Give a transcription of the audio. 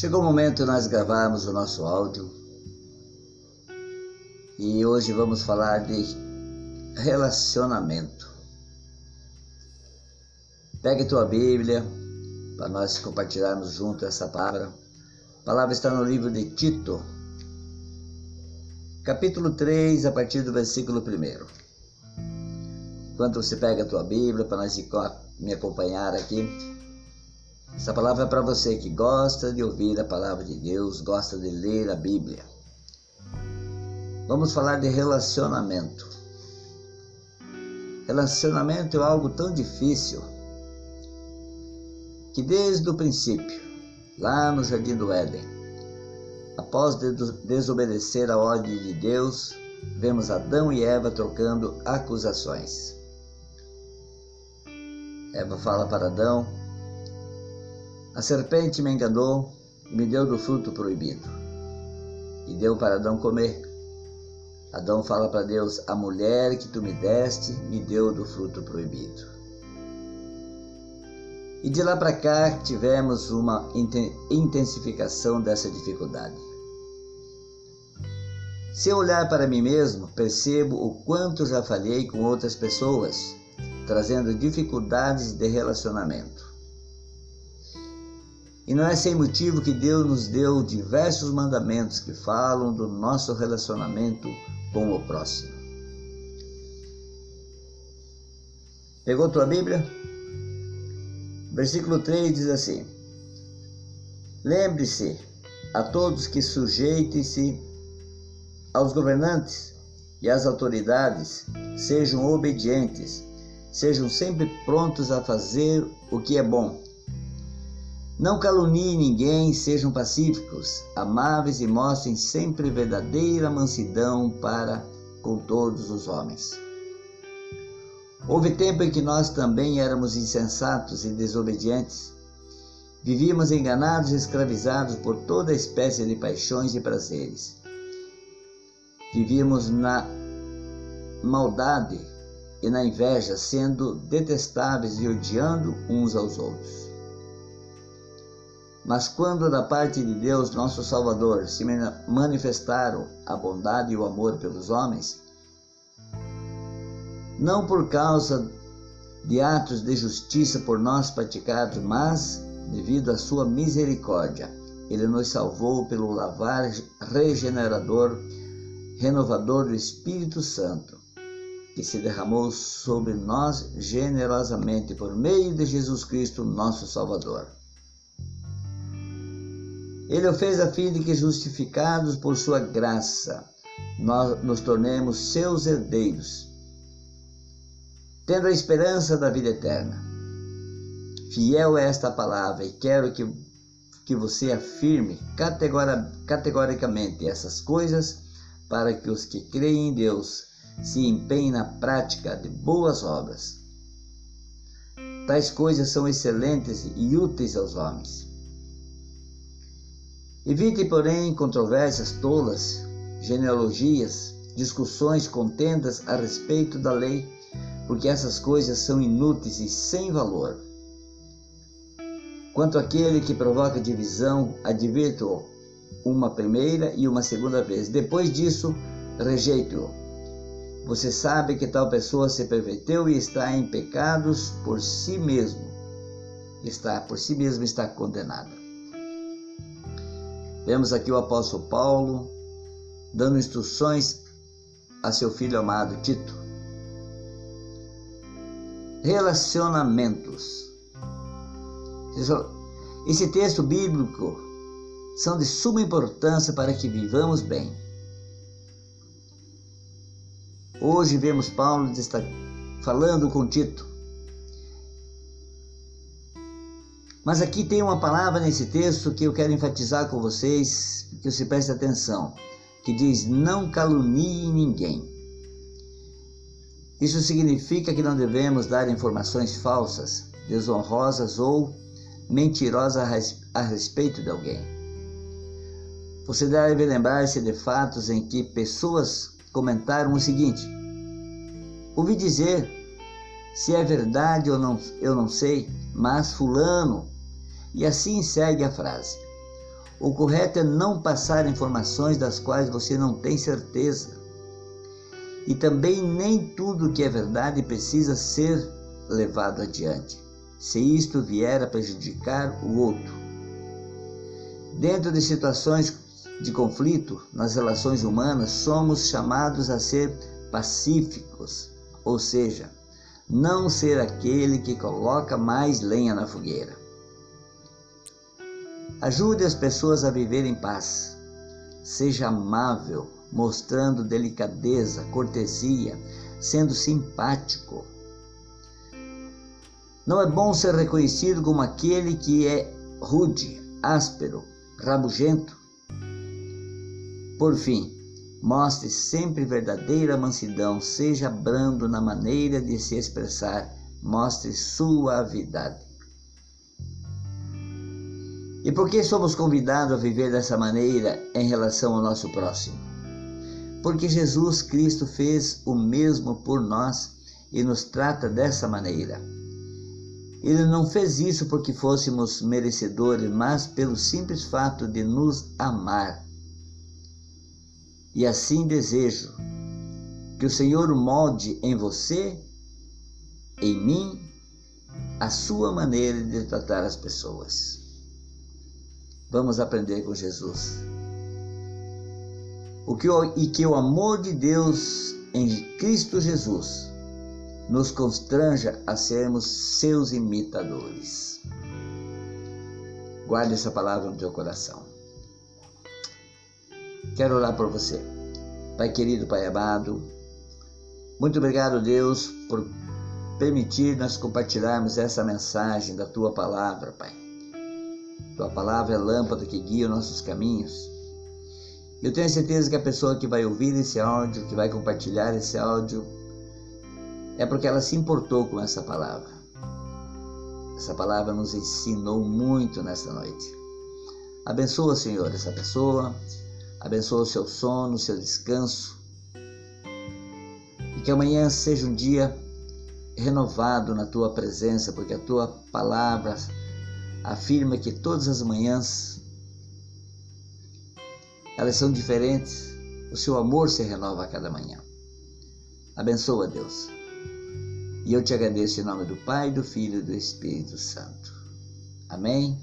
Chegou o momento de nós gravarmos o nosso áudio e hoje vamos falar de relacionamento. Pegue tua Bíblia para nós compartilharmos junto essa palavra. A palavra está no livro de Tito, capítulo 3, a partir do versículo 1. Enquanto você pega a tua Bíblia para nós me acompanhar aqui, essa palavra é para você que gosta de ouvir a palavra de Deus, gosta de ler a Bíblia. Vamos falar de relacionamento. Relacionamento é algo tão difícil que desde o princípio, lá no jardim do Éden, após desobedecer a ordem de Deus, vemos Adão e Eva trocando acusações. Eva fala para Adão: A serpente me enganou e me deu do fruto proibido, e deu para Adão comer. Adão fala para Deus: A mulher que tu me deste me deu do fruto proibido. E de lá para cá tivemos uma intensificação dessa dificuldade. Se eu olhar para mim mesmo, percebo o quanto já falhei com outras pessoas, trazendo dificuldades de relacionamento. E não é sem motivo que Deus nos deu diversos mandamentos que falam do nosso relacionamento com o próximo. Pegou tua Bíblia? Versículo 3 diz assim: Lembre-se a todos que sujeitem-se aos governantes e às autoridades, sejam obedientes, sejam sempre prontos a fazer o que é bom. Não caluniem ninguém, sejam pacíficos, amáveis e mostrem sempre verdadeira mansidão para com todos os homens. Houve tempo em que nós também éramos insensatos e desobedientes. Vivíamos enganados e escravizados por toda espécie de paixões e prazeres. Vivíamos na maldade e na inveja, sendo detestáveis e odiando uns aos outros. Mas quando da parte de Deus, nosso Salvador, se manifestaram a bondade e o amor pelos homens, não por causa de atos de justiça por nós praticados, mas devido à sua misericórdia. Ele nos salvou pelo lavar regenerador, renovador do Espírito Santo, que se derramou sobre nós generosamente por meio de Jesus Cristo, nosso Salvador. Ele o fez a fim de que, justificados por sua graça, nós nos tornemos seus herdeiros tendo a esperança da vida eterna. Fiel é esta palavra e quero que, que você afirme categoricamente essas coisas para que os que creem em Deus se empenhem na prática de boas obras. Tais coisas são excelentes e úteis aos homens. Evite, porém, controvérsias tolas, genealogias, discussões, contendas a respeito da lei porque essas coisas são inúteis e sem valor. Quanto àquele que provoca divisão, advirto-o uma primeira e uma segunda vez. Depois disso, rejeito-o. Você sabe que tal pessoa se perverteu e está em pecados por si mesmo. Está por si mesmo está condenada. Vemos aqui o apóstolo Paulo dando instruções a seu filho amado Tito relacionamentos. Esse texto bíblico são de suma importância para que vivamos bem. Hoje vemos Paulo falando com Tito. Mas aqui tem uma palavra nesse texto que eu quero enfatizar com vocês, que você preste atenção, que diz: não calunie ninguém. Isso significa que não devemos dar informações falsas, desonrosas ou mentirosas a respeito de alguém. Você deve lembrar-se de fatos em que pessoas comentaram o seguinte: Ouvi dizer, se é verdade ou não, eu não sei, mas Fulano. E assim segue a frase. O correto é não passar informações das quais você não tem certeza. E também nem tudo que é verdade precisa ser levado adiante, se isto vier a prejudicar o outro. Dentro de situações de conflito nas relações humanas, somos chamados a ser pacíficos, ou seja, não ser aquele que coloca mais lenha na fogueira. Ajude as pessoas a viver em paz. Seja amável, mostrando delicadeza, cortesia, sendo simpático. Não é bom ser reconhecido como aquele que é rude, áspero, rabugento. Por fim, Mostre sempre verdadeira mansidão, seja brando na maneira de se expressar, mostre suavidade. E por que somos convidados a viver dessa maneira em relação ao nosso próximo? Porque Jesus Cristo fez o mesmo por nós e nos trata dessa maneira. Ele não fez isso porque fôssemos merecedores, mas pelo simples fato de nos amar e assim desejo que o Senhor molde em você, em mim, a sua maneira de tratar as pessoas. Vamos aprender com Jesus. O que e que o amor de Deus em Cristo Jesus nos constranja a sermos seus imitadores. Guarde essa palavra no teu coração. Quero orar por você. Pai querido, Pai amado, muito obrigado, Deus, por permitir nós compartilharmos essa mensagem da tua palavra, Pai. Tua palavra é lâmpada que guia os nossos caminhos. Eu tenho certeza que a pessoa que vai ouvir esse áudio, que vai compartilhar esse áudio, é porque ela se importou com essa palavra. Essa palavra nos ensinou muito nessa noite. Abençoa, Senhor, essa pessoa abençoa o seu sono, o seu descanso. E que amanhã seja um dia renovado na tua presença, porque a tua palavra afirma que todas as manhãs elas são diferentes, o seu amor se renova a cada manhã. Abençoa, Deus. E eu te agradeço em nome do Pai, do Filho e do Espírito Santo. Amém.